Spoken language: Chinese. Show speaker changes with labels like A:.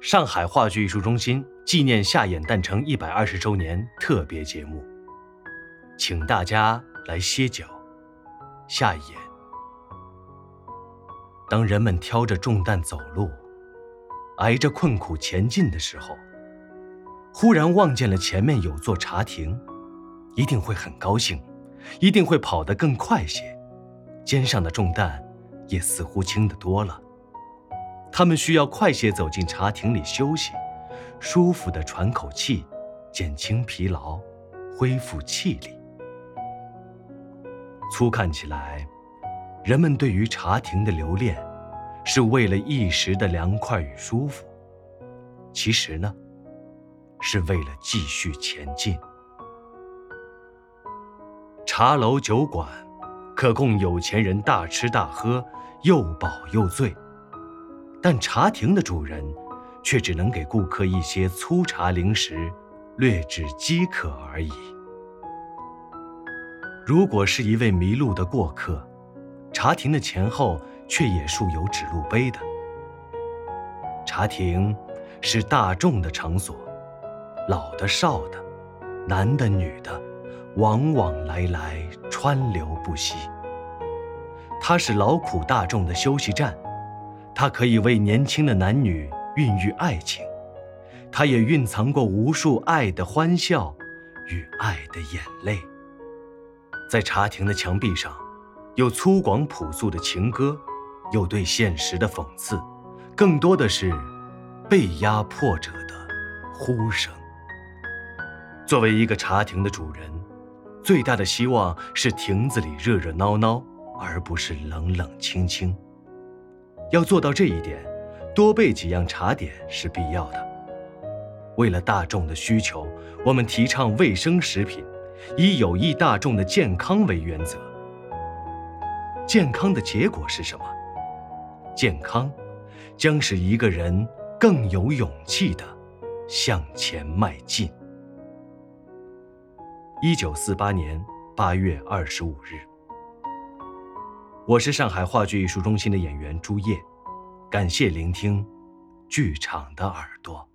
A: 上海话剧艺术中心纪念夏衍诞辰一百二十周年特别节目，请大家来歇脚。夏衍，当人们挑着重担走路，挨着困苦前进的时候，忽然望见了前面有座茶亭，一定会很高兴，一定会跑得更快些，肩上的重担也似乎轻得多了。他们需要快些走进茶亭里休息，舒服地喘口气，减轻疲劳，恢复气力。粗看起来，人们对于茶亭的留恋，是为了一时的凉快与舒服；其实呢，是为了继续前进。茶楼酒馆，可供有钱人大吃大喝，又饱又醉。但茶亭的主人，却只能给顾客一些粗茶零食，略止饥渴而已。如果是一位迷路的过客，茶亭的前后却也竖有指路碑的。茶亭是大众的场所，老的少的，男的女的，往往来来，川流不息。它是劳苦大众的休息站。它可以为年轻的男女孕育爱情，它也蕴藏过无数爱的欢笑与爱的眼泪。在茶亭的墙壁上，有粗犷朴素的情歌，有对现实的讽刺，更多的是被压迫者的呼声。作为一个茶亭的主人，最大的希望是亭子里热热闹闹，而不是冷冷清清。要做到这一点，多备几样茶点是必要的。为了大众的需求，我们提倡卫生食品，以有益大众的健康为原则。健康的结果是什么？健康将使一个人更有勇气地向前迈进。一九四八年八月二十五日。我是上海话剧艺术中心的演员朱烨感谢聆听剧场的耳朵。